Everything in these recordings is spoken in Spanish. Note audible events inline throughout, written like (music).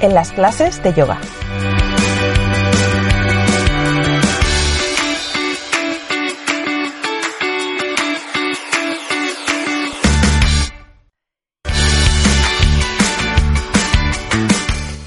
en las clases de yoga.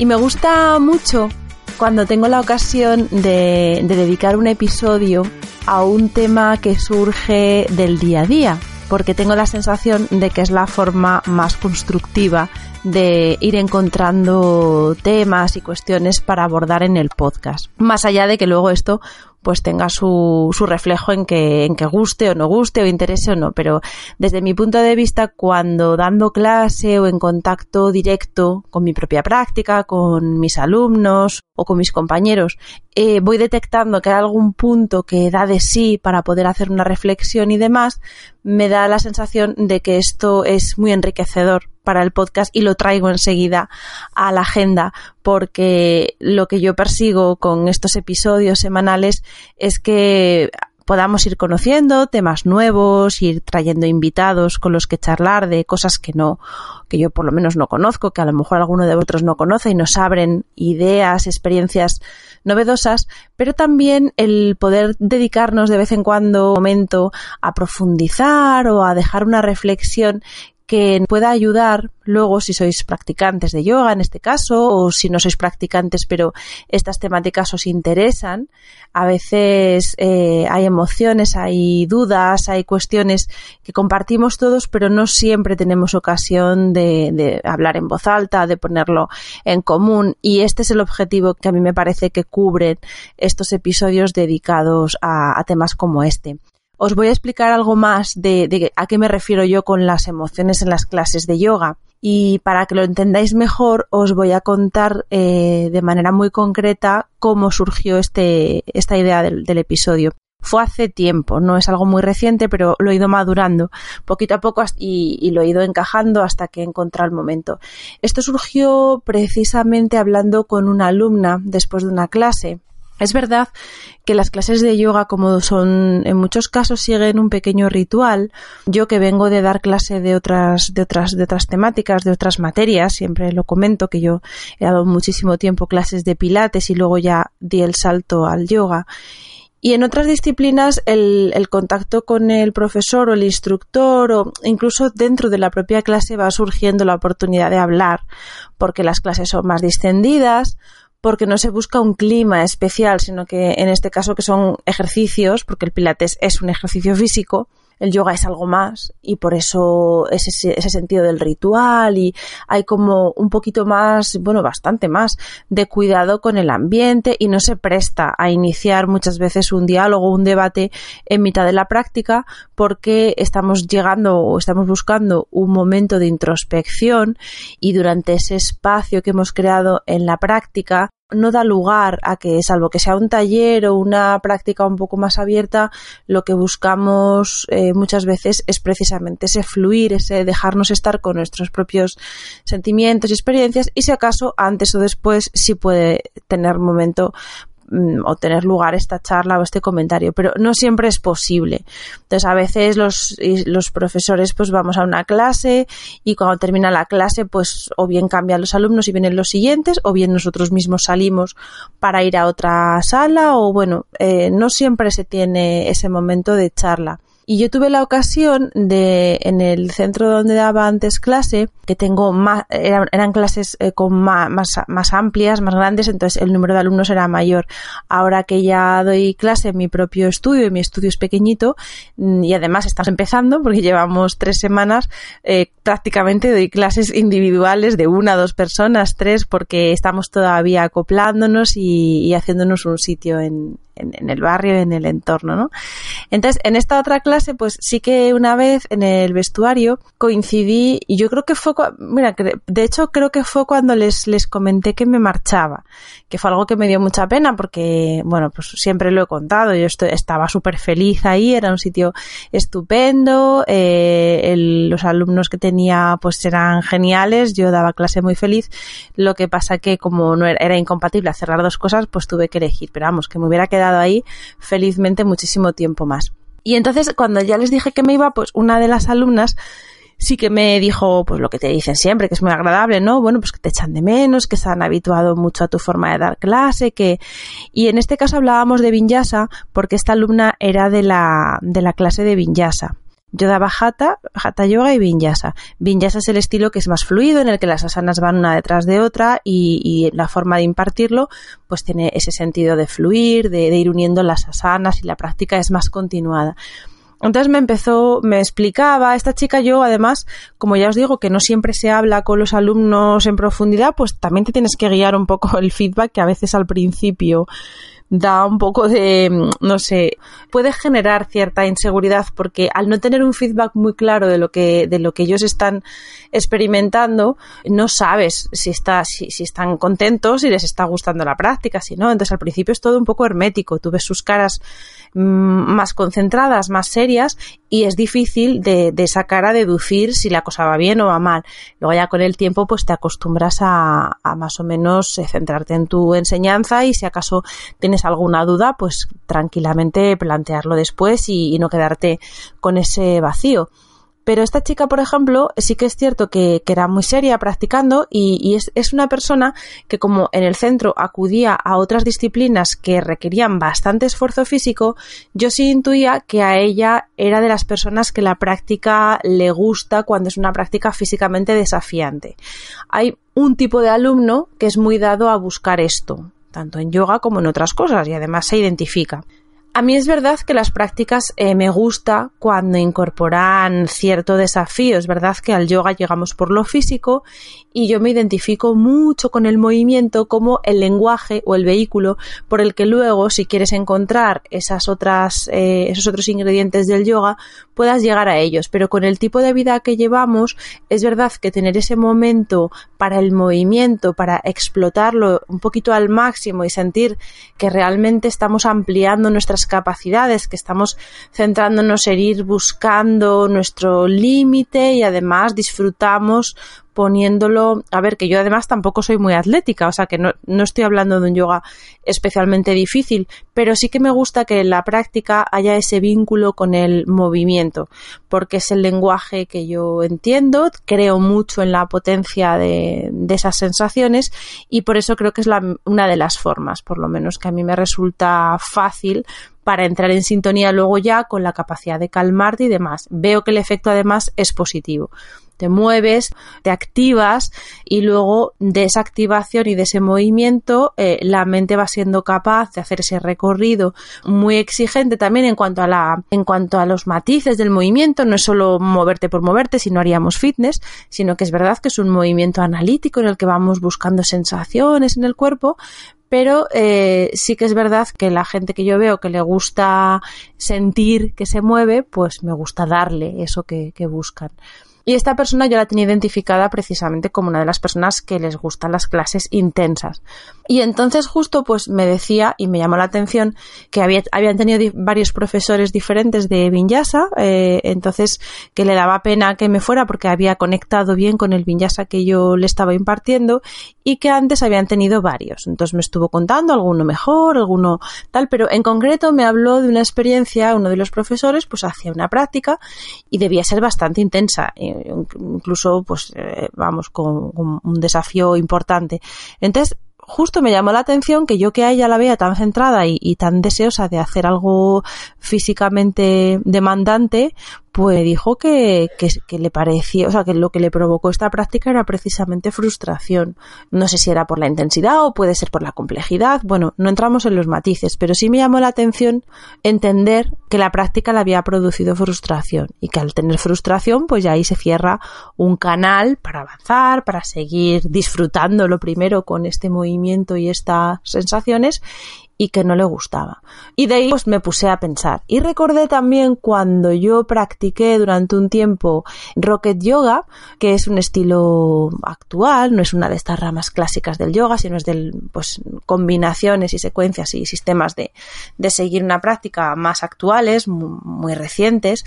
Y me gusta mucho cuando tengo la ocasión de, dedicar un episodio a un tema que surge del día a día, porque tengo la sensación de que es la forma más constructiva de ir encontrando temas y cuestiones para abordar en el podcast. Más allá de que luego esto pues tenga su, su reflejo en que, en que guste o no guste o interese o no. Pero desde mi punto de vista, cuando dando clase o en contacto directo con mi propia práctica, con mis alumnos o con mis compañeros, eh, voy detectando que hay algún punto que da de sí para poder hacer una reflexión y demás, me da la sensación de que esto es muy enriquecedor para el podcast y lo traigo enseguida a la agenda porque lo que yo persigo con estos episodios semanales es que podamos ir conociendo temas nuevos, ir trayendo invitados con los que charlar de cosas que no, que yo por lo menos no conozco, que a lo mejor alguno de vosotros no conoce y nos abren ideas, experiencias novedosas, pero también el poder dedicarnos de vez en cuando un momento a profundizar o a dejar una reflexión que pueda ayudar luego si sois practicantes de yoga en este caso o si no sois practicantes pero estas temáticas os interesan. A veces eh, hay emociones, hay dudas, hay cuestiones que compartimos todos pero no siempre tenemos ocasión de, hablar en voz alta, de ponerlo en común y este es el objetivo que a mí me parece que cubren estos episodios dedicados a temas como este os voy a explicar algo más de, a qué me refiero yo con las emociones en las clases de yoga. Y para que lo entendáis mejor, os voy a contar eh, de manera muy concreta cómo surgió este, esta idea del, episodio fue hace tiempo, no es algo muy reciente, pero lo he ido madurando poquito a poco y, y, lo he ido encajando hasta que he encontrado el momento. Esto surgió precisamente hablando con una alumna después de una clase es verdad que las clases de yoga, como son en muchos casos, siguen un pequeño ritual. Yo que vengo de dar clase de otras, de otras, de otras temáticas, de otras materias, siempre lo comento que yo he dado muchísimo tiempo clases de pilates y luego ya di el salto al yoga. Y en otras disciplinas el, el, contacto con el profesor o el instructor o incluso dentro de la propia clase va surgiendo la oportunidad de hablar porque las clases son más distendidas, porque no se busca un clima especial, sino que en este caso que son ejercicios, porque el pilates es un ejercicio físico, el yoga es algo más y por eso ese, ese sentido del ritual y hay como un poquito más, bueno, bastante más de cuidado con el ambiente y no se presta a iniciar muchas veces un diálogo, un debate en mitad de la práctica porque estamos llegando o estamos buscando un momento de introspección y durante ese espacio que hemos creado en la práctica no da lugar a que, salvo que sea un taller o una práctica un poco más abierta, lo que buscamos eh, muchas veces es precisamente ese fluir, ese dejarnos estar con nuestros propios sentimientos y experiencias y si acaso antes o después sí puede tener momento Mm, o tener lugar esta charla o este comentario, pero no siempre es posible. Entonces, a veces los, los profesores pues vamos a una clase y cuando termina la clase pues o bien cambian los alumnos y vienen los siguientes o bien nosotros mismos salimos para ir a otra sala o bueno, eh, no siempre se tiene ese momento de charla. Y yo tuve la ocasión de, en el centro donde daba antes clase, que tengo más, eran, eran clases eh, con más, más, amplias, más grandes, entonces el número de alumnos era mayor. Ahora que ya doy clase en mi propio estudio, y mi estudio es pequeñito, mm, y además estamos empezando, porque llevamos tres semanas, eh, prácticamente doy clases individuales de una, dos personas, tres, porque estamos todavía acoplándonos y, y haciéndonos un sitio en, en, el barrio, en el entorno, ¿no? Entonces, en esta otra clase, pues sí que una vez en el vestuario coincidí, y yo creo que fue, mira, de hecho creo que fue cuando les, les comenté que me marchaba, que fue algo que me dio mucha pena porque, bueno, pues siempre lo he contado, yo estaba súper feliz ahí, era un sitio estupendo, eh, los alumnos que tenía pues eran geniales, yo daba clase muy feliz, lo que pasa que como no era, era incompatible hacer las dos cosas, pues tuve que elegir, pero vamos, que me hubiera quedado ahí felizmente muchísimo tiempo más. Y entonces cuando ya les dije que me iba, pues una de las alumnas sí que me dijo, pues lo que te dicen siempre, que es muy agradable, ¿no? Bueno, pues que te echan de menos, que se han habituado mucho a tu forma de dar clase, que... Y en este caso hablábamos de Vinyasa porque esta alumna era de la, de la clase de Vinyasa. Yo daba Hatha, Hatha Yoga y Vinyasa. Vinyasa es el estilo que es más fluido, en el que las asanas van una detrás de otra y, la forma de impartirlo pues tiene ese sentido de fluir, de, ir uniendo las asanas y la práctica es más continuada. Entonces me empezó, me explicaba, esta chica yo además, como ya os digo, que no siempre se habla con los alumnos en profundidad, pues también te tienes que guiar un poco el feedback que a veces al principio da un poco de, mm, no sé, puede generar cierta inseguridad porque al no tener un feedback muy claro de lo que, de lo que ellos están experimentando, no sabes si, está, si, si están contentos, si les está gustando la práctica, si no. Entonces al principio es todo un poco hermético. Tú ves sus caras mm, más concentradas, más serias y es difícil de, de esa cara deducir si la cosa va bien o va mal. Luego ya con el tiempo pues te acostumbras a, a más o menos eh, centrarte en tu enseñanza y si acaso tienes alguna duda, pues tranquilamente plantearlo después y, no quedarte con ese vacío. Pero esta chica, por ejemplo, sí que es cierto que, era muy seria practicando y, es, es, una persona que como en el centro acudía a otras disciplinas que requerían bastante esfuerzo físico, yo sí intuía que a ella era de las personas que la práctica le gusta cuando es una práctica físicamente desafiante. Hay un tipo de alumno que es muy dado a buscar esto, tanto en yoga como en otras cosas, y además se identifica. A mí es verdad que las prácticas eh, me gusta cuando incorporan cierto desafío. Es verdad que al yoga llegamos por lo físico y yo me identifico mucho con el movimiento como el lenguaje o el vehículo por el que luego, si quieres encontrar esas otras, eh, esos otros ingredientes del yoga, puedas llegar a ellos. Pero con el tipo de vida que llevamos, es verdad que tener ese momento para el movimiento, para explotarlo un poquito al máximo y sentir que realmente estamos ampliando nuestras capacidades, que estamos centrándonos en ir buscando nuestro límite y además disfrutamos poniéndolo, a ver, que yo además tampoco soy muy atlética, o sea que no, no, estoy hablando de un yoga especialmente difícil, pero sí que me gusta que en la práctica haya ese vínculo con el movimiento, porque es el lenguaje que yo entiendo, creo mucho en la potencia de, de esas sensaciones y por eso creo que es una de las formas, por lo menos que a mí me resulta fácil para entrar en sintonía luego ya con la capacidad de calmarte y demás. Veo que el efecto además es positivo. Te mueves, te activas y luego de esa activación y de ese movimiento eh, la mente va siendo capaz de hacer ese recorrido muy exigente también en cuanto a la en cuanto a los matices del movimiento no es solo moverte por moverte si no haríamos fitness sino que es verdad que es un movimiento analítico en el que vamos buscando sensaciones en el cuerpo pero eh, sí que es verdad que la gente que yo veo que le gusta sentir que se mueve, pues me gusta darle eso que, que buscan. Y esta persona yo la tenía identificada precisamente como una de las personas que les gustan las clases intensas. Y entonces justo pues me decía y me llamó la atención que había, habían tenido varios profesores diferentes de Vinyasa, eh, entonces que le daba pena que me fuera porque había conectado bien con el Vinyasa que yo le estaba impartiendo y que antes habían tenido varios. Entonces me estuvo contando alguno mejor, alguno tal, pero en concreto me habló de una experiencia, uno de los profesores pues hacía una práctica y debía ser bastante intensa incluso pues eh, vamos con, un desafío importante. Entonces, justo me llamó la atención que yo que a ella la veía tan centrada y, tan deseosa de hacer algo físicamente demandante, pues dijo que, que, le parecía, o sea, que lo que le provocó esta práctica era precisamente frustración. No sé si era por la intensidad o puede ser por la complejidad. Bueno, no entramos en los matices, pero sí me llamó la atención entender que la práctica le había producido frustración y que al tener frustración, pues ya ahí se cierra un canal para avanzar, para seguir disfrutando lo primero con este movimiento y estas sensaciones y que no le gustaba. Y de ahí pues me puse a pensar. Y recordé también cuando yo practiqué durante un tiempo Rocket Yoga, que es un estilo actual, no es una de estas ramas clásicas del yoga, sino es de pues combinaciones y secuencias y sistemas de, de seguir una práctica más actuales, muy recientes,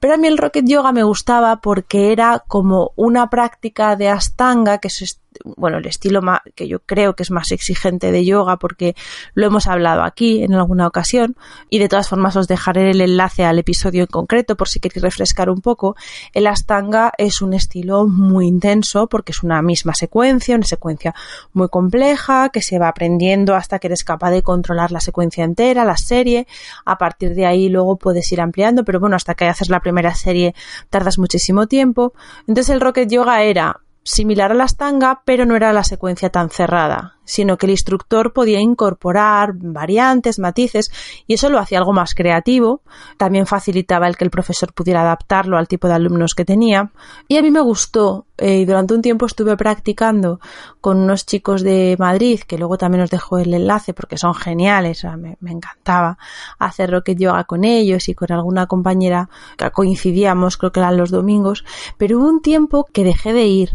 pero a mí el Rocket Yoga me gustaba porque era como una práctica de Astanga, que es bueno, el estilo que yo creo que es más exigente de yoga porque lo hemos hablado aquí en alguna ocasión y de todas formas os dejaré el enlace al episodio en concreto por si queréis refrescar un poco. El Astanga es un estilo muy intenso porque es una misma secuencia, una secuencia muy compleja que se va aprendiendo hasta que eres capaz de controlar la secuencia entera, la serie. A partir de ahí luego puedes ir ampliando, pero bueno, hasta que haces la primera serie tardas muchísimo tiempo. Entonces el Rocket Yoga era similar a la stanga, pero no era la secuencia tan cerrada sino que el instructor podía incorporar variantes, matices, y eso lo hacía algo más creativo. También facilitaba el que el profesor pudiera adaptarlo al tipo de alumnos que tenía. Y a mí me gustó, eh, y durante un tiempo estuve practicando con unos chicos de Madrid, que luego también os dejo el enlace porque son geniales, me, me, encantaba hacer rocket yoga con ellos y con alguna compañera que coincidíamos, creo que eran los domingos, pero hubo un tiempo que dejé de ir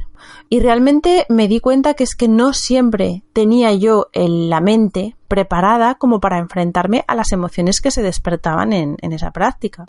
y realmente me di cuenta que es que no siempre tenía yo en la mente preparada como para enfrentarme a las emociones que se despertaban en, esa práctica.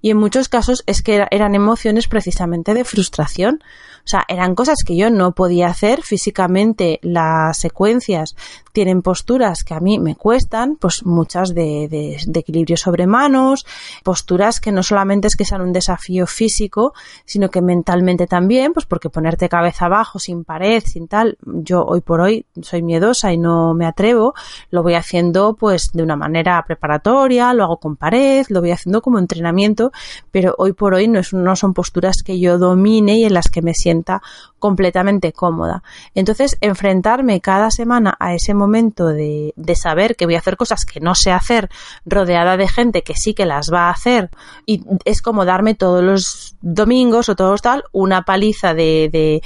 Y en muchos casos es que eran emociones precisamente de frustración. O sea, eran cosas que yo no podía hacer físicamente. Las secuencias tienen posturas que a mí me cuestan, pues muchas de, de, equilibrio sobre manos, posturas que no solamente es que sean un desafío físico, sino que mentalmente también, pues porque ponerte cabeza abajo, sin pared, sin tal, yo hoy por hoy soy miedosa y no me atrevo, lo voy haciendo pues de una manera preparatoria, lo hago con pared, lo voy haciendo como entrenamiento, pero hoy por hoy no, es, no son posturas que yo domine y en las que me completamente cómoda. Entonces, enfrentarme cada semana a ese momento de, de, saber que voy a hacer cosas que no sé hacer, rodeada de gente que sí que las va a hacer, y es como darme todos los domingos o todos tal, una paliza de, de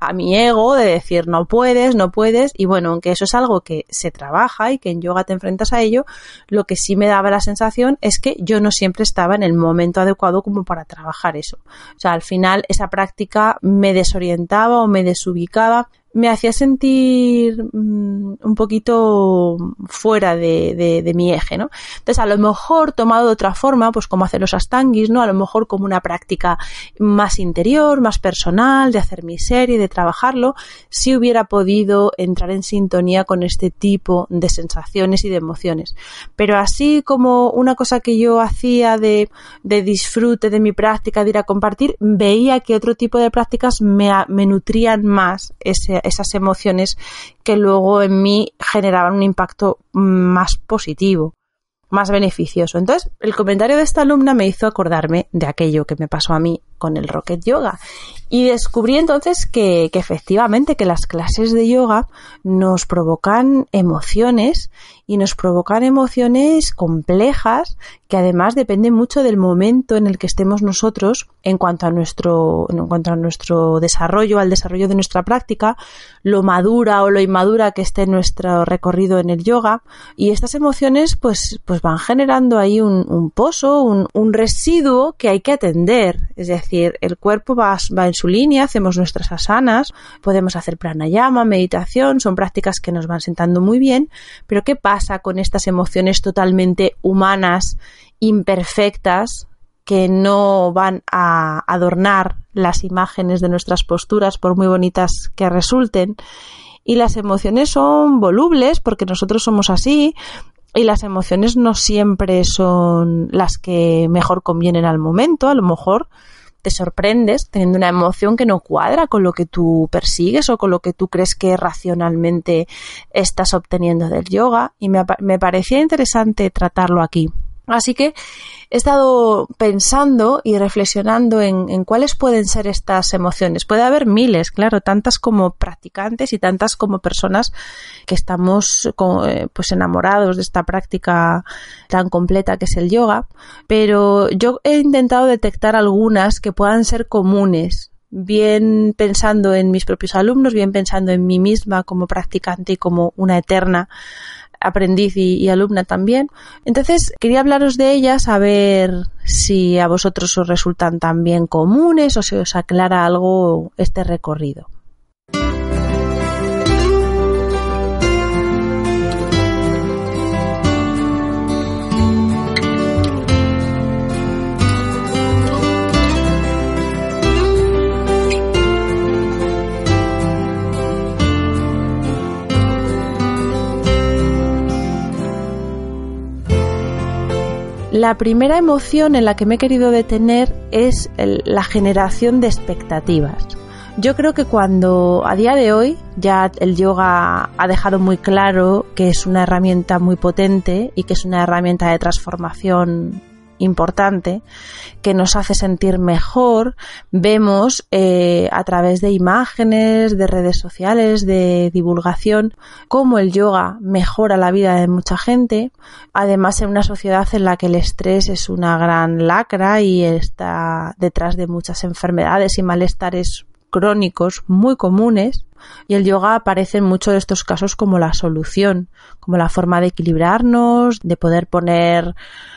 a mi ego, de decir no puedes, no puedes, y bueno, aunque eso es algo que se trabaja y que en yoga te enfrentas a ello, lo que sí me daba la sensación es que yo no siempre estaba en el momento adecuado como para trabajar eso. O sea, al final esa práctica me desorientaba o me desubicaba me hacía sentir mm, un poquito fuera de, mi eje, ¿no? Entonces, a lo mejor tomado de otra forma, pues como hacer los astanguis, ¿no? A lo mejor como una práctica más interior, más personal, de hacer mi serie, de trabajarlo, si hubiera podido entrar en sintonía con este tipo de sensaciones y de emociones. Pero así como una cosa que yo hacía de, de disfrute de mi práctica, de ir a compartir, veía que otro tipo de prácticas me, me nutrían más ese, esas emociones que luego en mí generaban un impacto más positivo más beneficioso. Entonces, el comentario de esta alumna me hizo acordarme de aquello que me pasó a mí con el Rocket Yoga. Y descubrí entonces que, efectivamente que las clases de yoga nos provocan emociones y nos provocan emociones complejas que además dependen mucho del momento en el que estemos nosotros en cuanto a nuestro, en cuanto a nuestro desarrollo, al desarrollo de nuestra práctica, lo madura o lo inmadura que esté nuestro recorrido en el yoga. Y estas emociones pues, pues van generando ahí un, un pozo, un, un residuo que hay que atender. Es decir, el cuerpo va, va, en su línea, hacemos nuestras asanas, podemos hacer pranayama, meditación, son prácticas que nos van sentando muy bien, pero ¿qué pasa con estas emociones totalmente humanas, imperfectas, que no van a adornar las imágenes de nuestras posturas, por muy bonitas que resulten? Y las emociones son volubles porque nosotros somos así, y las emociones no siempre son las que mejor convienen al momento, a lo mejor te sorprendes teniendo una emoción que no cuadra con lo que tú persigues o con lo que tú crees que racionalmente estás obteniendo del yoga y me, me parecía interesante tratarlo aquí. Así que he estado pensando y reflexionando en, cuáles pueden ser estas emociones. Puede haber miles, claro, tantas como practicantes y tantas como personas que estamos eh, pues enamorados de esta práctica tan completa que es el yoga, pero yo he intentado detectar algunas que puedan ser comunes bien pensando en mis propios alumnos, bien pensando en mí misma como practicante y como una eterna aprendiz y, alumna también. Entonces, quería hablaros de ellas, a ver si a vosotros os resultan también comunes o si os aclara algo este recorrido. La primera emoción en la que me he querido detener es la generación de expectativas. Yo creo que cuando a día de hoy ya el yoga ha dejado muy claro que es una herramienta muy potente y que es una herramienta de transformación importante que nos hace sentir mejor. Vemos eh, a través de imágenes, de redes sociales, de divulgación, cómo el yoga mejora la vida de mucha gente. Además, en una sociedad en la que el estrés es una gran lacra y está detrás de muchas enfermedades y malestares crónicos muy comunes y el yoga aparece en muchos de estos casos como la solución, como la forma de equilibrarnos, de poder poner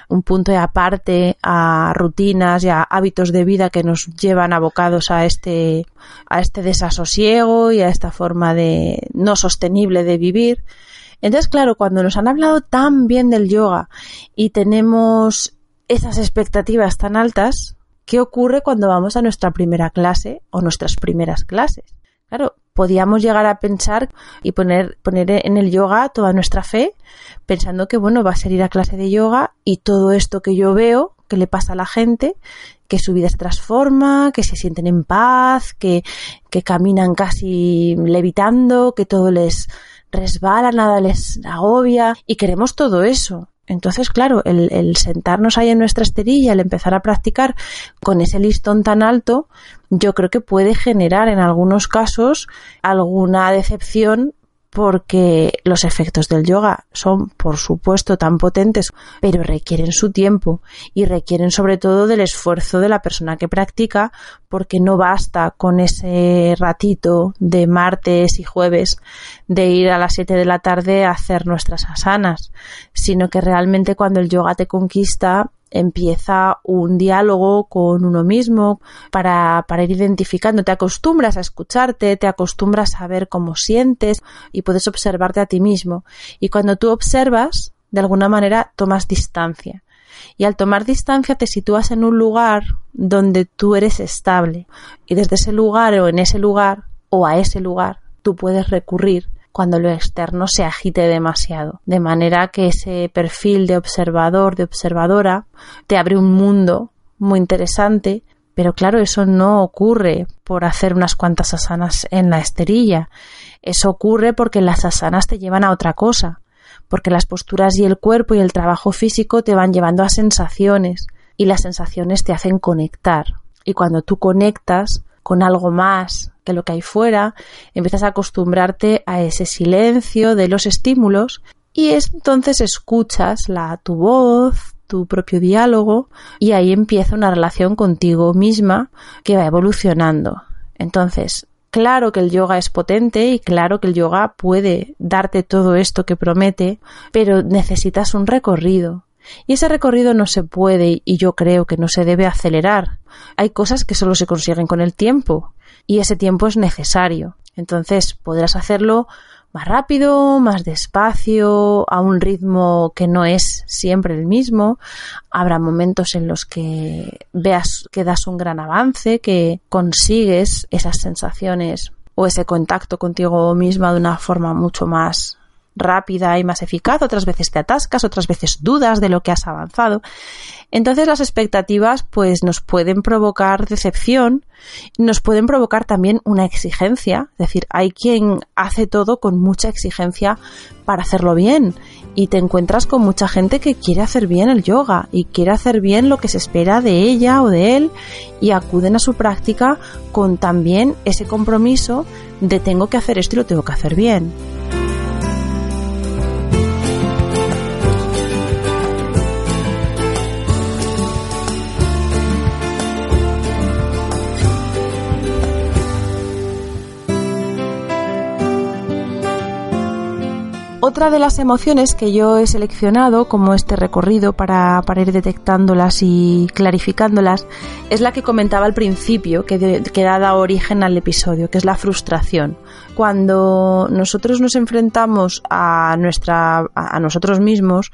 un punto de aparte a rutinas y a hábitos de vida que nos llevan abocados a este, a este desasosiego y a esta forma de no sostenible de vivir. Entonces, claro, cuando nos han hablado tan bien del yoga y tenemos esas expectativas tan altas, ¿qué ocurre cuando vamos a nuestra primera clase o nuestras primeras clases? Claro, podíamos llegar a pensar y poner, poner en el yoga toda nuestra fe, pensando que, bueno, va a ser ir a clase de yoga y todo esto que yo veo que le pasa a la gente, que su vida se transforma, que se sienten en paz, que, que caminan casi levitando, que todo les resbala, nada les agobia y queremos todo eso. Entonces, claro, el, sentarnos ahí en nuestra esterilla, el empezar a practicar con ese listón tan alto, yo creo que puede generar en algunos casos alguna decepción porque los efectos del yoga son, por supuesto, tan potentes, pero requieren su tiempo y requieren sobre todo del esfuerzo de la persona que practica, porque no basta con ese ratito de martes y jueves de ir a las 7 de la tarde a hacer nuestras asanas, sino que realmente cuando el yoga te conquista, empieza un diálogo con uno mismo para, para, ir identificando, te acostumbras a escucharte, te acostumbras a ver cómo sientes y puedes observarte a ti mismo. Y cuando tú observas, de alguna manera tomas distancia. Y al tomar distancia te sitúas en un lugar donde tú eres estable. Y desde ese lugar o en ese lugar o a ese lugar tú puedes recurrir cuando lo externo se agite demasiado. De manera que ese perfil de observador, de observadora, te abre un mundo muy interesante, pero claro, eso no ocurre por hacer unas cuantas asanas en la esterilla. Eso ocurre porque las asanas te llevan a otra cosa, porque las posturas y el cuerpo y el trabajo físico te van llevando a sensaciones y las sensaciones te hacen conectar. Y cuando tú conectas con algo más que lo que hay fuera, empiezas a acostumbrarte a ese silencio de los estímulos y entonces escuchas la, tu voz, tu propio diálogo y ahí empieza una relación contigo misma que va evolucionando. Entonces, claro que el yoga es potente y claro que el yoga puede darte todo esto que promete, pero necesitas un recorrido. Y ese recorrido no se puede y yo creo que no se debe acelerar. Hay cosas que solo se consiguen con el tiempo y ese tiempo es necesario. Entonces podrás hacerlo más rápido, más despacio, a un ritmo que no es siempre el mismo. Habrá momentos en los que veas que das un gran avance, que consigues esas sensaciones o ese contacto contigo misma de una forma mucho más rápida y más eficaz, otras veces te atascas, otras veces dudas de lo que has avanzado. Entonces las expectativas pues nos pueden provocar decepción, nos pueden provocar también una exigencia, es decir, hay quien hace todo con mucha exigencia para hacerlo bien y te encuentras con mucha gente que quiere hacer bien el yoga y quiere hacer bien lo que se espera de ella o de él y acuden a su práctica con también ese compromiso de tengo que hacer esto y lo tengo que hacer bien. Otra de las emociones que yo he seleccionado como este recorrido para, ir detectándolas y clarificándolas es la que comentaba al principio, que, que da origen al episodio, que es la frustración. Cuando nosotros nos enfrentamos a, nuestra, a nosotros mismos,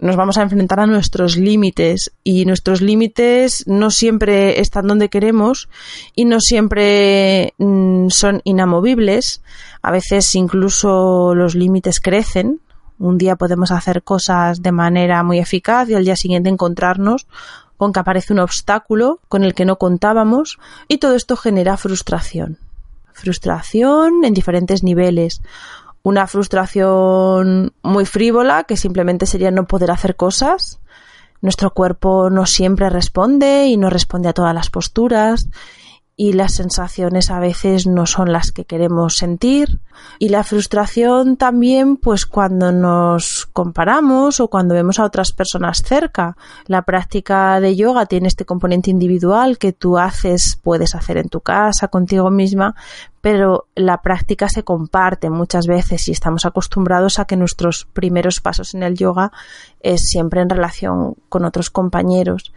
nos vamos a enfrentar a nuestros límites y nuestros límites no siempre están donde queremos y no siempre mm, son inamovibles. A veces incluso los límites crecen. Un día podemos hacer cosas de manera muy eficaz y al día siguiente encontrarnos con que aparece un obstáculo con el que no contábamos y todo esto genera frustración. Frustración en diferentes niveles una frustración muy frívola que simplemente sería no poder hacer cosas. Nuestro cuerpo no siempre responde y no responde a todas las posturas y las sensaciones a veces no son las que queremos sentir y la frustración también pues cuando nos comparamos o cuando vemos a otras personas cerca. La práctica de yoga tiene este componente individual que tú haces, puedes hacer en tu casa contigo misma, pero la práctica se comparte muchas veces y estamos acostumbrados a que nuestros primeros pasos en el yoga es siempre en relación con otros compañeros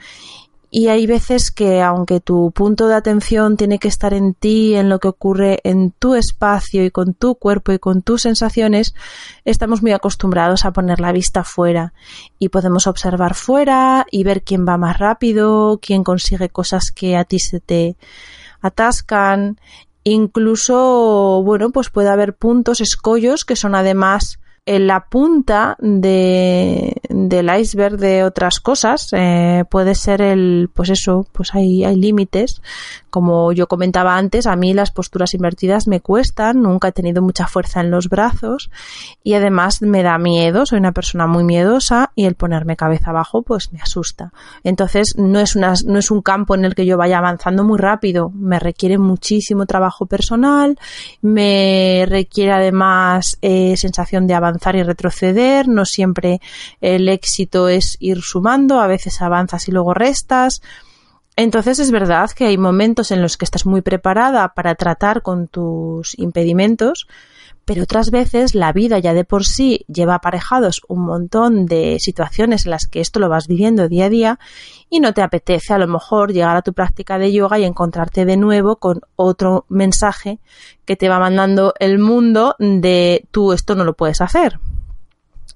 y hay veces que aunque tu punto de atención tiene que estar en ti, en lo que ocurre en tu espacio y con tu cuerpo y con tus sensaciones, estamos muy acostumbrados a poner la vista fuera y podemos observar fuera y ver quién va más rápido, quién consigue cosas que a ti se te atascan. Incluso, bueno, pues puede haber puntos, escollos que son además en la punta de, del iceberg de otras cosas eh, puede ser el pues eso pues hay, hay límites. Como yo comentaba antes a mí las posturas invertidas me cuestan nunca he tenido mucha fuerza en los brazos y además me da miedo soy una persona muy miedosa y el ponerme cabeza abajo pues me asusta. Entonces no es una, no es un campo en el que yo vaya avanzando muy rápido me requiere muchísimo trabajo personal me requiere además eh, sensación de avanzar avanzar y retroceder, no siempre el éxito es ir sumando, a veces avanzas y luego restas. Entonces es verdad que hay momentos en los que estás muy preparada para tratar con tus impedimentos, pero otras veces la vida ya de por sí lleva aparejados un montón de situaciones en las que esto lo vas viviendo día a día y no te apetece a lo mejor llegar a tu práctica de yoga y encontrarte de nuevo con otro mensaje que te va mandando el mundo de tú esto no lo puedes hacer.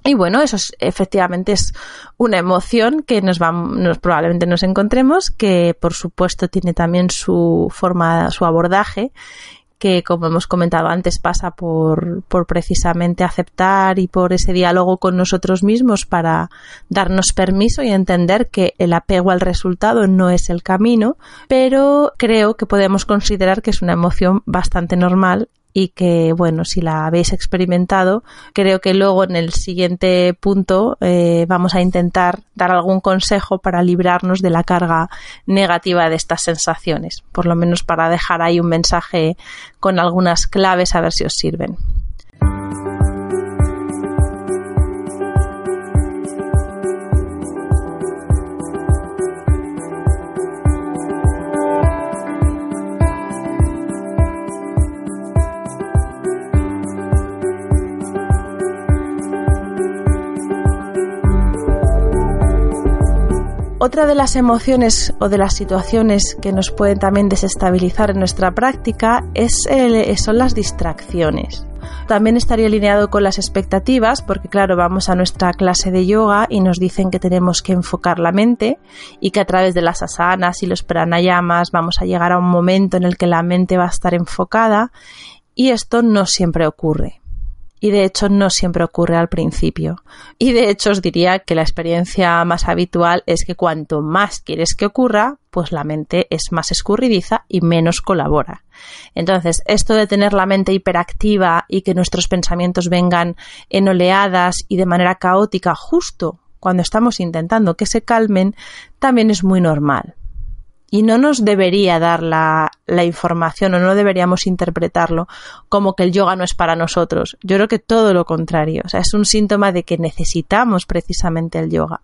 Y bueno, eso es, efectivamente es una emoción que nos, va, nos probablemente nos encontremos, que por supuesto tiene también su forma, su abordaje que como hemos comentado antes pasa por, por precisamente aceptar y por ese diálogo con nosotros mismos para darnos permiso y entender que el apego al resultado no es el camino, pero creo que podemos considerar que es una emoción bastante normal y que, bueno, si la habéis experimentado, creo que luego en el siguiente punto eh, vamos a intentar dar algún consejo para librarnos de la carga negativa de estas sensaciones, por lo menos para dejar ahí un mensaje con algunas claves a ver si os sirven. Otra de las emociones o de las situaciones que nos pueden también desestabilizar en nuestra práctica es son las distracciones. También estaría alineado con las expectativas, porque claro, vamos a nuestra clase de yoga y nos dicen que tenemos que enfocar la mente y que a través de las asanas y los pranayamas vamos a llegar a un momento en el que la mente va a estar enfocada y esto no siempre ocurre y de hecho no siempre ocurre al principio. Y de hecho os diría que la experiencia más habitual es que cuanto más quieres que ocurra, pues la mente es más escurridiza y menos colabora. Entonces, esto de tener la mente hiperactiva y que nuestros pensamientos vengan en oleadas y de manera caótica justo cuando estamos intentando que se calmen, también es muy normal y no nos debería dar la, información o no deberíamos interpretarlo como que el yoga no es para nosotros. Yo creo que todo lo contrario. O sea, es un síntoma de que necesitamos precisamente el yoga.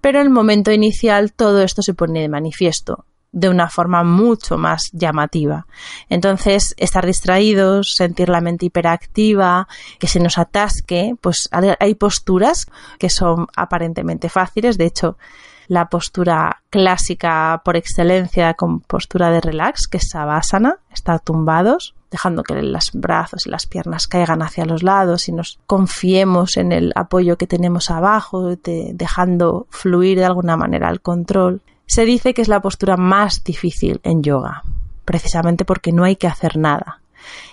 Pero en el momento inicial todo esto se pone de manifiesto. de una forma mucho más llamativa. Entonces, estar distraídos, sentir la mente hiperactiva, que se nos atasque, pues hay posturas que son aparentemente fáciles. De hecho, la postura clásica por excelencia con postura de relax, que es Savasana, estar tumbados, dejando que los brazos y las piernas caigan hacia los lados y nos confiemos en el apoyo que tenemos abajo, dejando fluir de alguna manera el control. Se dice que es la postura más difícil en yoga, precisamente porque no hay que hacer nada.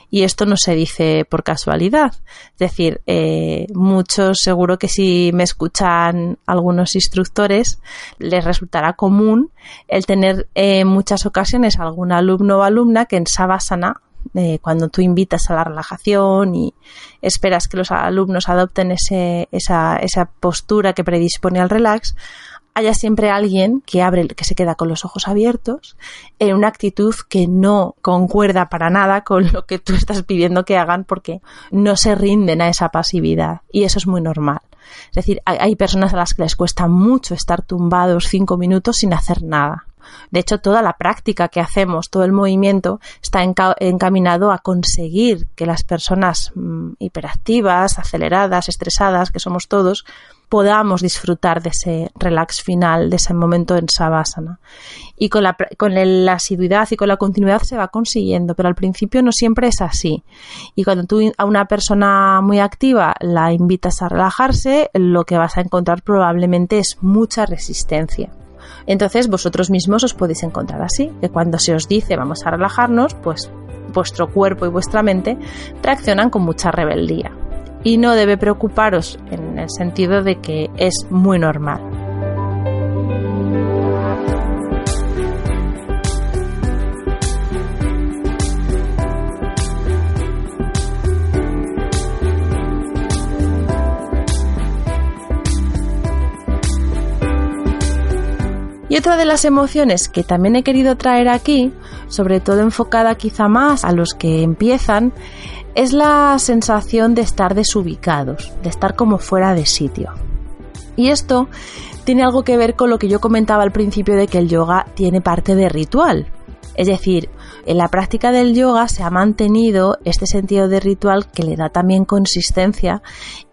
Y esto no se dice por casualidad. Es decir, eh, muchos seguro que si me escuchan algunos instructores, les resultará común el tener en muchas ocasiones algún alumno o alumna que en Savasana eh, cuando tú invitas a la relajación y esperas que los alumnos adopten ese, esa, esa postura que predispone al relax, haya siempre alguien que abre, que se queda con los ojos abiertos, en una actitud que no concuerda para nada con lo que tú estás pidiendo que hagan porque no se rinden a esa pasividad. Y eso es muy normal. Es decir, hay, personas a las que les cuesta mucho estar tumbados cinco minutos sin hacer nada. De hecho, toda la práctica que hacemos, todo el movimiento, está encaminado a conseguir que las personas mm, hiperactivas, aceleradas, estresadas, que somos todos, podamos disfrutar de ese relax final, de ese momento en Savasana. Y con la, con la asiduidad y con la continuidad se va consiguiendo, pero al principio no siempre es así. Y cuando tú a una persona muy activa la invitas a relajarse, lo que vas a encontrar probablemente es mucha resistencia. Entonces vosotros mismos os podéis encontrar así, que cuando se os dice vamos a relajarnos, pues vuestro cuerpo y vuestra mente reaccionan con mucha rebeldía y no debe preocuparos en el sentido de que es muy normal. Y otra de las emociones que también he querido traer aquí, sobre todo enfocada quizá más a los que empiezan, es la sensación de estar desubicados, de estar como fuera de sitio. Y esto tiene algo que ver con lo que yo comentaba al principio de que el yoga tiene parte de ritual. Es decir, en la práctica del yoga se ha mantenido este sentido de ritual que le da también consistencia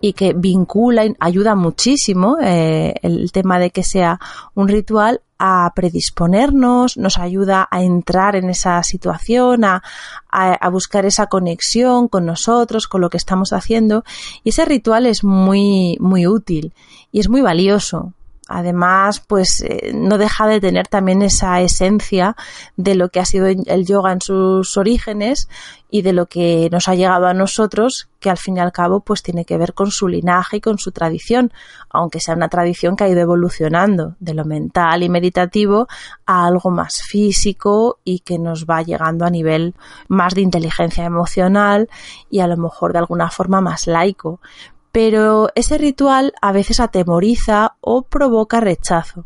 y que vincula, ayuda muchísimo eh, el tema de que sea un ritual a predisponernos, nos ayuda a entrar en esa situación, a, a, buscar esa conexión con nosotros, con lo que estamos haciendo. Y ese ritual es muy, muy útil y es muy valioso Además, pues eh, no deja de tener también esa esencia de lo que ha sido el yoga en sus orígenes y de lo que nos ha llegado a nosotros, que al fin y al cabo pues tiene que ver con su linaje y con su tradición, aunque sea una tradición que ha ido evolucionando de lo mental y meditativo a algo más físico y que nos va llegando a nivel más de inteligencia emocional y a lo mejor de alguna forma más laico pero ese ritual a veces atemoriza o provoca rechazo.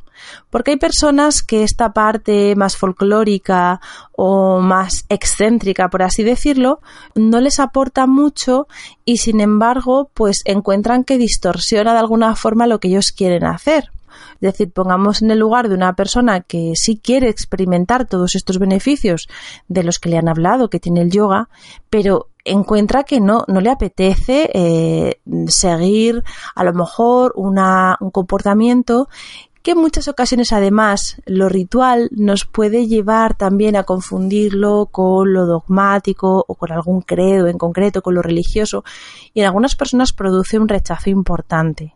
Porque hay personas que esta parte más folclórica o más excéntrica, por así decirlo, no les aporta mucho y sin embargo, pues encuentran que distorsiona de alguna forma lo que ellos quieren hacer. Es decir, pongamos en el lugar de una persona que sí quiere experimentar todos estos beneficios de los que le han hablado, que tiene el yoga, pero encuentra que no, no le apetece eh, seguir a lo mejor una, un comportamiento que en muchas ocasiones además lo ritual nos puede llevar también a confundirlo con lo dogmático o con algún credo en concreto, con lo religioso y en algunas personas produce un rechazo importante.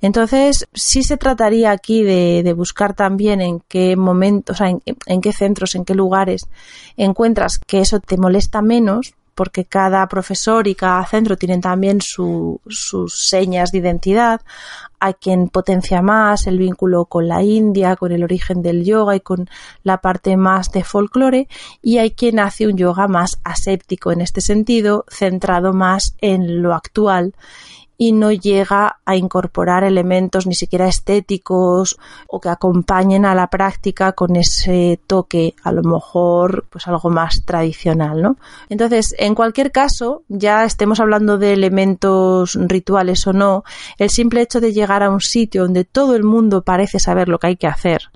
Entonces, sí se trataría aquí de, buscar también en qué momentos, o sea, en, qué centros, en qué lugares encuentras que eso te molesta menos, porque cada profesor y cada centro tienen también sus señas de identidad. Hay quien potencia más el vínculo con la India, con el origen del yoga y con la parte más de folclore, y hay quien hace un yoga más aséptico en este sentido, centrado más en lo actual y no llega a incorporar elementos ni siquiera estéticos o que acompañen a la práctica con ese toque a lo mejor pues algo más tradicional, ¿no? Entonces, en cualquier caso, ya estemos hablando de elementos rituales o no, el simple hecho de llegar a un sitio donde todo el mundo parece saber lo que hay que hacer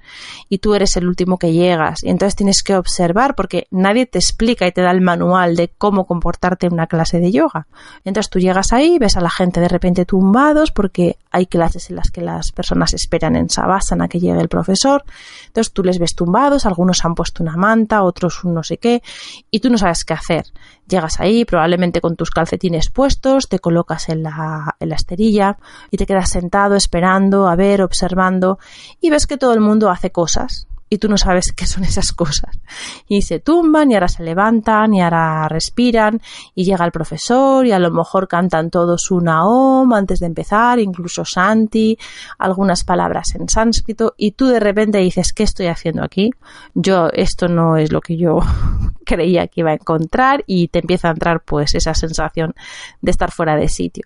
y tú eres el último que llegas y entonces tienes que observar porque nadie te explica y te da el manual de cómo comportarte en una clase de yoga. Entonces tú llegas ahí, ves a la gente de repente tumbados porque hay clases en las que las personas esperan en Savasana que llegue el profesor. Entonces tú les ves tumbados, algunos han puesto una manta, otros un no sé qué, y tú no sabes qué hacer. Llegas ahí, probablemente con tus calcetines puestos, te colocas en la, en la esterilla y te quedas sentado esperando, a ver, observando, y ves que todo el mundo hace cosas y tú no sabes (laughs) qué son esas cosas. Y se tumban y ahora se levantan y ahora respiran y llega el profesor y a lo mejor cantan todos una om antes de empezar, incluso Santi, algunas palabras en sánscrito y tú de repente dices, ¿qué estoy haciendo aquí? Yo, esto no es lo que yo (laughs) creía que iba a encontrar y te empieza a entrar pues esa sensación de estar fuera de sitio.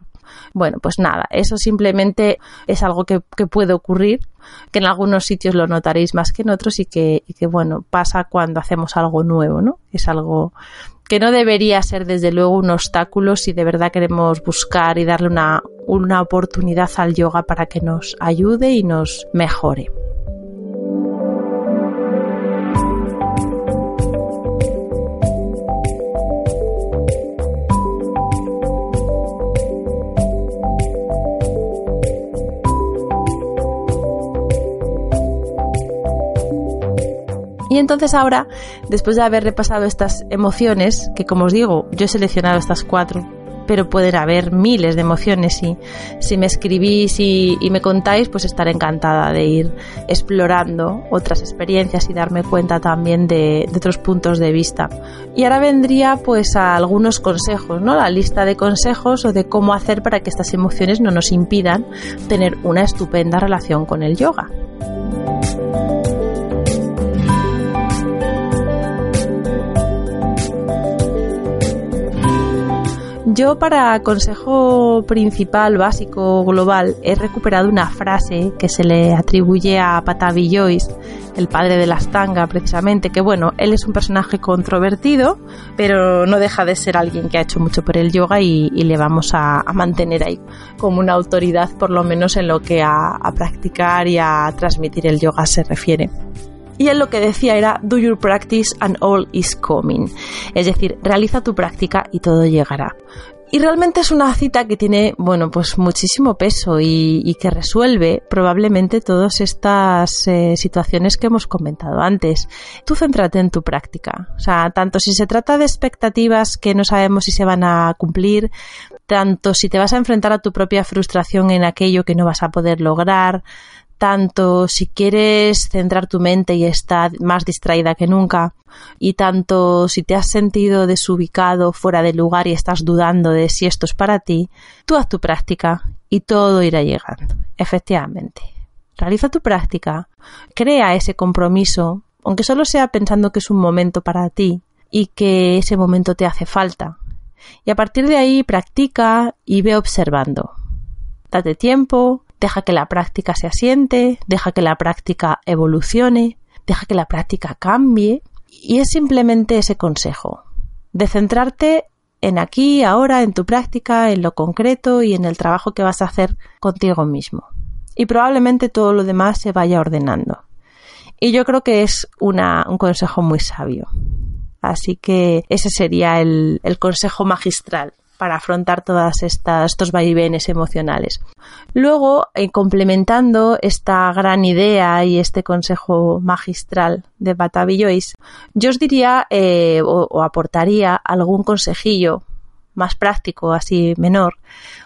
Bueno, pues nada, eso simplemente es algo que, puede ocurrir, que en algunos sitios lo notaréis más que en otros y que, que, bueno, pasa cuando hacemos algo nuevo, ¿no? Es algo que no debería ser desde luego un obstáculo si de verdad queremos buscar y darle una, una oportunidad al yoga para que nos ayude y nos mejore. Y entonces ahora, después de haber repasado estas emociones, que como os digo, yo he seleccionado estas cuatro, pero pueden haber miles de emociones y si me escribís y, me contáis, pues estaré encantada de ir explorando otras experiencias y darme cuenta también de, de, otros puntos de vista. Y ahora vendría pues a algunos consejos, ¿no? La lista de consejos o de cómo hacer para que estas emociones no nos impidan tener una estupenda relación con el yoga. Yo para consejo principal, básico, global, he recuperado una frase que se le atribuye a Patavi Joyce, el padre de la Astanga, precisamente, que bueno, él es un personaje controvertido, pero no deja de ser alguien que ha hecho mucho por el yoga y, le vamos a, mantener ahí como una autoridad, por lo menos en lo que a practicar y a transmitir el yoga se refiere. Y él lo que decía era, do your practice and all is coming. Es decir, realiza tu práctica y todo llegará. Y realmente es una cita que tiene, bueno, pues muchísimo peso y, que resuelve probablemente todas estas eh, situaciones que hemos comentado antes. Tú céntrate en tu práctica. O sea, tanto si se trata de expectativas que no sabemos si se van a cumplir, tanto si te vas a enfrentar a tu propia frustración en aquello que no vas a poder lograr, tanto si quieres centrar tu mente y estar más distraída que nunca, y tanto si te has sentido desubicado, fuera de lugar y estás dudando de si esto es para ti, tú haz tu práctica y todo irá llegando. Efectivamente. Realiza tu práctica, crea ese compromiso, aunque solo sea pensando que es un momento para ti y que ese momento te hace falta. Y a partir de ahí practica y ve observando. Date tiempo, deja que la práctica se asiente, deja que la práctica evolucione, deja que la práctica cambie. Y es simplemente ese consejo, de centrarte en aquí, ahora, en tu práctica, en lo concreto y en el trabajo que vas a hacer contigo mismo. Y probablemente todo lo demás se vaya ordenando. Y yo creo que es una, un consejo muy sabio. Así que ese sería el, el consejo magistral para afrontar todas estas estos vaivenes emocionales. Luego, eh, complementando esta gran idea y este consejo magistral de Batavi Joyce, yo os diría eh, o aportaría algún consejillo más práctico, así menor,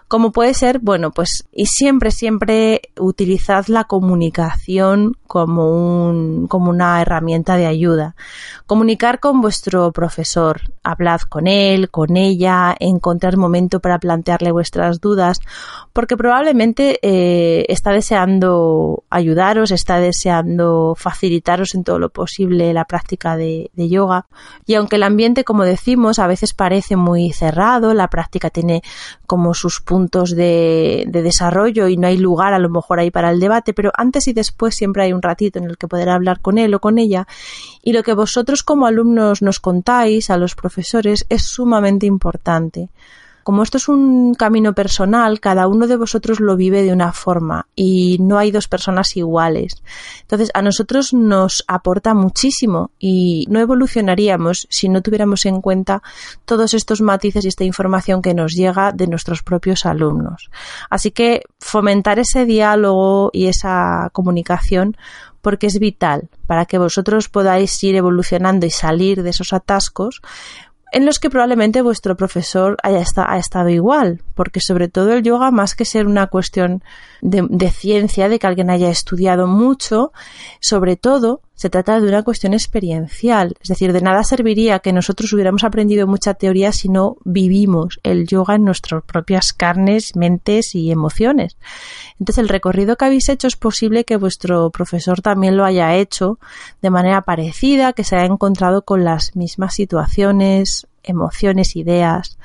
como puede ser, bueno, pues y siempre, siempre utilizad la comunicación como, un, como una herramienta de ayuda. Comunicar con vuestro profesor, hablad con él, con ella, encontrar momento para plantearle vuestras dudas, porque probablemente eh, está deseando ayudaros, está deseando facilitaros en todo lo posible la práctica de, de yoga. Y aunque el ambiente, como decimos, a veces parece muy cerrado, la práctica tiene como sus puntos puntos de, de, desarrollo y no hay lugar a lo mejor ahí para el debate, pero antes y después siempre hay un ratito en el que poder hablar con él o con ella. Y lo que vosotros como alumnos nos contáis a los profesores es sumamente importante como esto es un camino personal, cada uno de vosotros lo vive de una forma y no hay dos personas iguales. Entonces, a nosotros nos aporta muchísimo y no evolucionaríamos si no tuviéramos en cuenta todos estos matices y esta información que nos llega de nuestros propios alumnos. Así que fomentar ese diálogo y esa comunicación porque es vital para que vosotros podáis ir evolucionando y salir de esos atascos, en los que probablemente vuestro profesor haya ha estado igual, porque sobre todo el yoga, más que ser una cuestión de, ciencia, de que alguien haya estudiado mucho, sobre todo se trata de una cuestión experiencial, es decir, de nada serviría que nosotros hubiéramos aprendido mucha teoría si no vivimos el yoga en nuestras propias carnes, mentes y emociones. Entonces, el recorrido que habéis hecho es posible que vuestro profesor también lo haya hecho de manera parecida, que se haya encontrado con las mismas situaciones, emociones, ideas.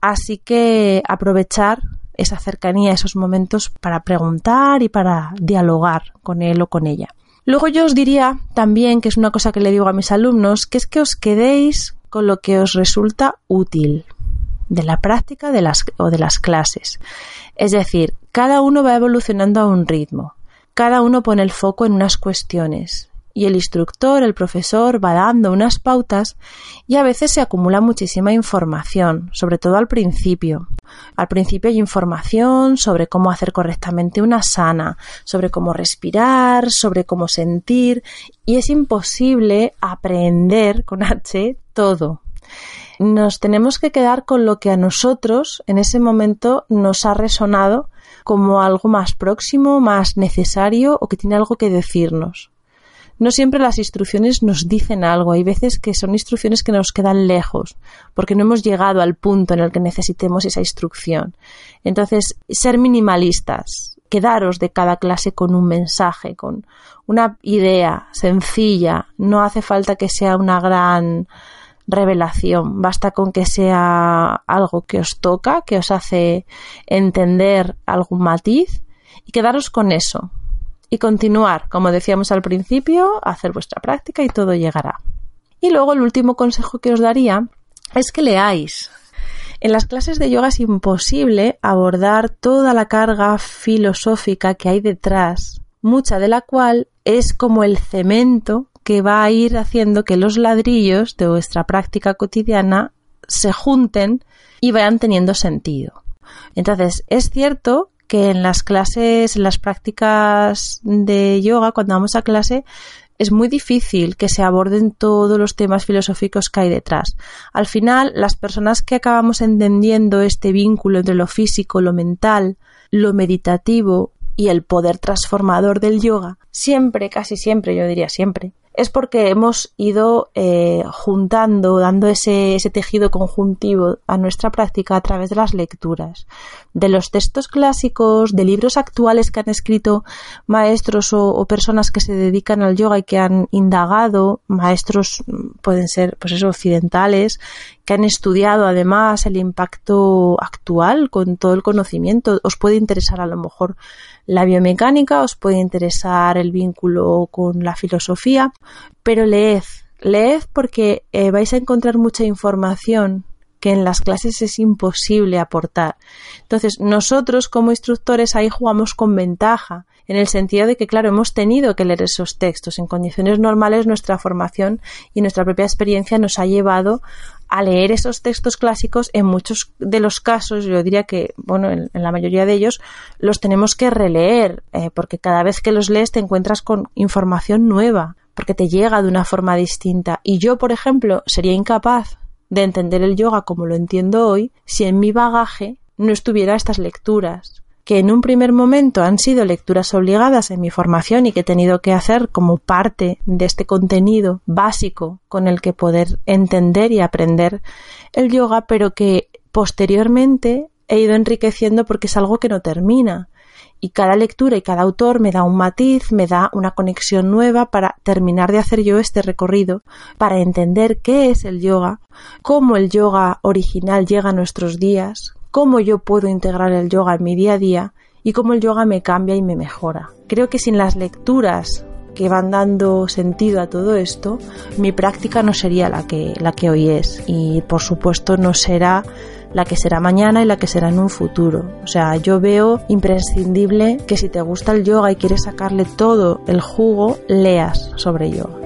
Así que aprovechar esa cercanía, esos momentos para preguntar y para dialogar con él o con ella. Luego yo os diría también, que es una cosa que le digo a mis alumnos, que es que os quedéis con lo que os resulta útil de la práctica de las, o de las clases. Es decir, cada uno va evolucionando a un ritmo, cada uno pone el foco en unas cuestiones y el instructor, el profesor, va dando unas pautas y a veces se acumula muchísima información, sobre todo al principio. Al principio hay información sobre cómo hacer correctamente una sana, sobre cómo respirar, sobre cómo sentir y es imposible aprender con H todo. Nos tenemos que quedar con lo que a nosotros en ese momento nos ha resonado como algo más próximo, más necesario o que tiene algo que decirnos no siempre las instrucciones nos dicen algo. Hay veces que son instrucciones que nos quedan lejos, porque no hemos llegado al punto en el que necesitemos esa instrucción. Entonces, ser minimalistas, quedaros de cada clase con un mensaje, con una idea sencilla. No hace falta que sea una gran revelación, basta con que sea algo que os toca, que os hace entender algún matiz y quedaros con eso, y continuar, como decíamos al principio, hacer vuestra práctica y todo llegará. Y luego el último consejo que os daría es que leáis. En las clases de yoga es imposible abordar toda la carga filosófica que hay detrás, mucha de la cual es como el cemento que va a ir haciendo que los ladrillos de vuestra práctica cotidiana se junten y vayan teniendo sentido. Entonces, es cierto que en las clases, en las prácticas de yoga, cuando vamos a clase, es muy difícil que se aborden todos los temas filosóficos que hay detrás. Al final, las personas que acabamos entendiendo este vínculo entre lo físico, lo mental, lo meditativo y el poder transformador del yoga, siempre, casi siempre, yo diría siempre, es porque hemos ido eh, juntando, dando ese, tejido conjuntivo a nuestra práctica a través de las lecturas, de los textos clásicos, de libros actuales que han escrito maestros o, o, personas que se dedican al yoga y que han indagado, maestros mm, pueden ser pues eso, occidentales, que han estudiado además el impacto actual con todo el conocimiento. Os puede interesar a lo mejor la biomecánica, os puede interesar el vínculo con la filosofía, pero leed, leed porque eh, vais a encontrar mucha información que en las clases es imposible aportar. Entonces, nosotros como instructores ahí jugamos con ventaja, en el sentido de que, claro, hemos tenido que leer esos textos. En condiciones normales, nuestra formación y nuestra propia experiencia nos ha llevado a leer esos textos clásicos. En muchos de los casos, yo diría que, bueno, en, la mayoría de ellos, los tenemos que releer, eh, porque cada vez que los lees te encuentras con información nueva, porque te llega de una forma distinta. Y yo, por ejemplo, sería incapaz de entender el yoga como lo entiendo hoy si en mi bagaje no estuviera estas lecturas que en un primer momento han sido lecturas obligadas en mi formación y que he tenido que hacer como parte de este contenido básico con el que poder entender y aprender el yoga, pero que posteriormente he ido enriqueciendo porque es algo que no termina y cada lectura y cada autor me da un matiz, me da una conexión nueva para terminar de hacer yo este recorrido, para entender qué es el yoga, cómo el yoga original llega a nuestros días, cómo yo puedo integrar el yoga en mi día a día y cómo el yoga me cambia y me mejora. Creo que sin las lecturas que van dando sentido a todo esto, mi práctica no sería la que, la que hoy es y por supuesto no será la que será mañana y la que será en un futuro. O sea, yo veo imprescindible que si te gusta el yoga y quieres sacarle todo el jugo, leas sobre yoga.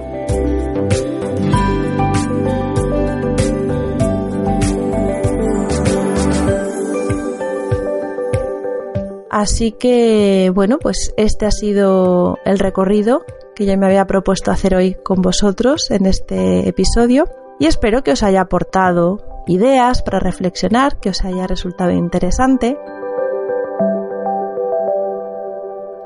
Así que, bueno, pues este ha sido el recorrido que ya me había propuesto hacer hoy con vosotros en este episodio y espero que os haya aportado ideas para reflexionar, que os haya resultado interesante.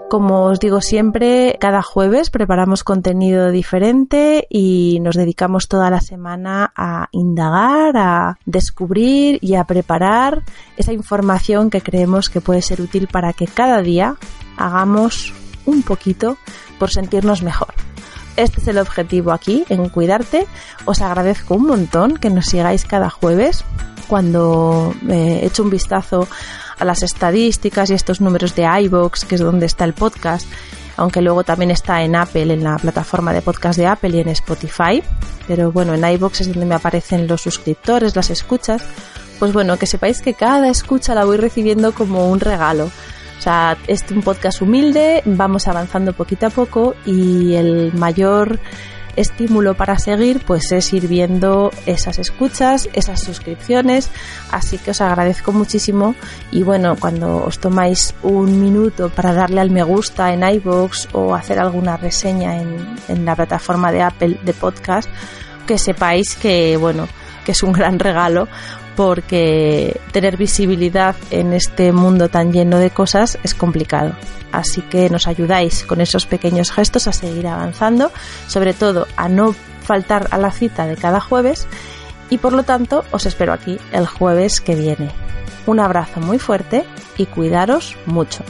Como os digo siempre, cada jueves preparamos contenido diferente y nos dedicamos toda la semana a indagar, a descubrir y a preparar esa información que creemos que puede ser útil para que cada día hagamos un poquito por sentirnos mejor. Este es el objetivo aquí, en cuidarte. Os agradezco un montón que nos sigáis cada jueves. Cuando eh, hecho un vistazo a las estadísticas y estos números de iVoox, que es donde está el podcast, aunque luego también está en Apple, en la plataforma de podcast de Apple y en Spotify. Pero bueno, en iVoox es donde me aparecen los suscriptores, las escuchas. Pues bueno, que sepáis que cada escucha la voy recibiendo como un regalo. O sea, es un podcast humilde, vamos avanzando poquito a poco y el mayor estímulo para seguir pues es ir viendo esas escuchas, esas suscripciones, así que os agradezco muchísimo y bueno, cuando os tomáis un minuto para darle al me gusta en iVoox o hacer alguna reseña en, en la plataforma de Apple de podcast, que sepáis que bueno, que es un gran regalo porque tener visibilidad en este mundo tan lleno de cosas es complicado. Así que nos ayudáis con esos pequeños gestos a seguir avanzando, sobre todo a no faltar a la cita de cada jueves y por lo tanto os espero aquí el jueves que viene. Un abrazo muy fuerte y cuidaros mucho.